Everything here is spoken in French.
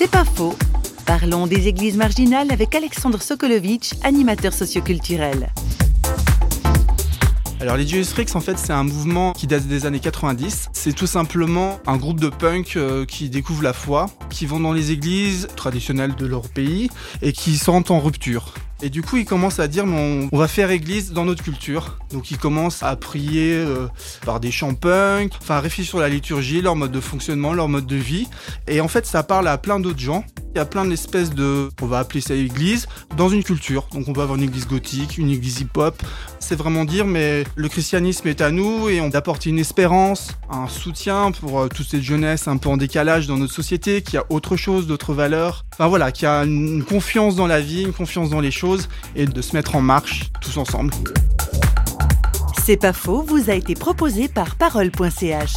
C'est pas faux. Parlons des églises marginales avec Alexandre Sokolovitch, animateur socioculturel. Alors les Freaks en fait c'est un mouvement qui date des années 90. C'est tout simplement un groupe de punk euh, qui découvrent la foi, qui vont dans les églises traditionnelles de leur pays et qui sentent en rupture. Et du coup, ils commencent à dire, mais on, va faire église dans notre culture. Donc, ils commencent à prier euh, par des chants enfin, à réfléchir sur la liturgie, leur mode de fonctionnement, leur mode de vie. Et en fait, ça parle à plein d'autres gens. Y a plein d'espèces de, on va appeler ça église, dans une culture. Donc, on peut avoir une église gothique, une église hip-hop. C'est vraiment dire, mais le christianisme est à nous et on apporte une espérance, un soutien pour euh, toute cette jeunesse un peu en décalage dans notre société, qui a autre chose, d'autres valeurs. Enfin voilà, qui a une confiance dans la vie, une confiance dans les choses et de se mettre en marche tous ensemble. C'est pas faux, vous a été proposé par parole.ch.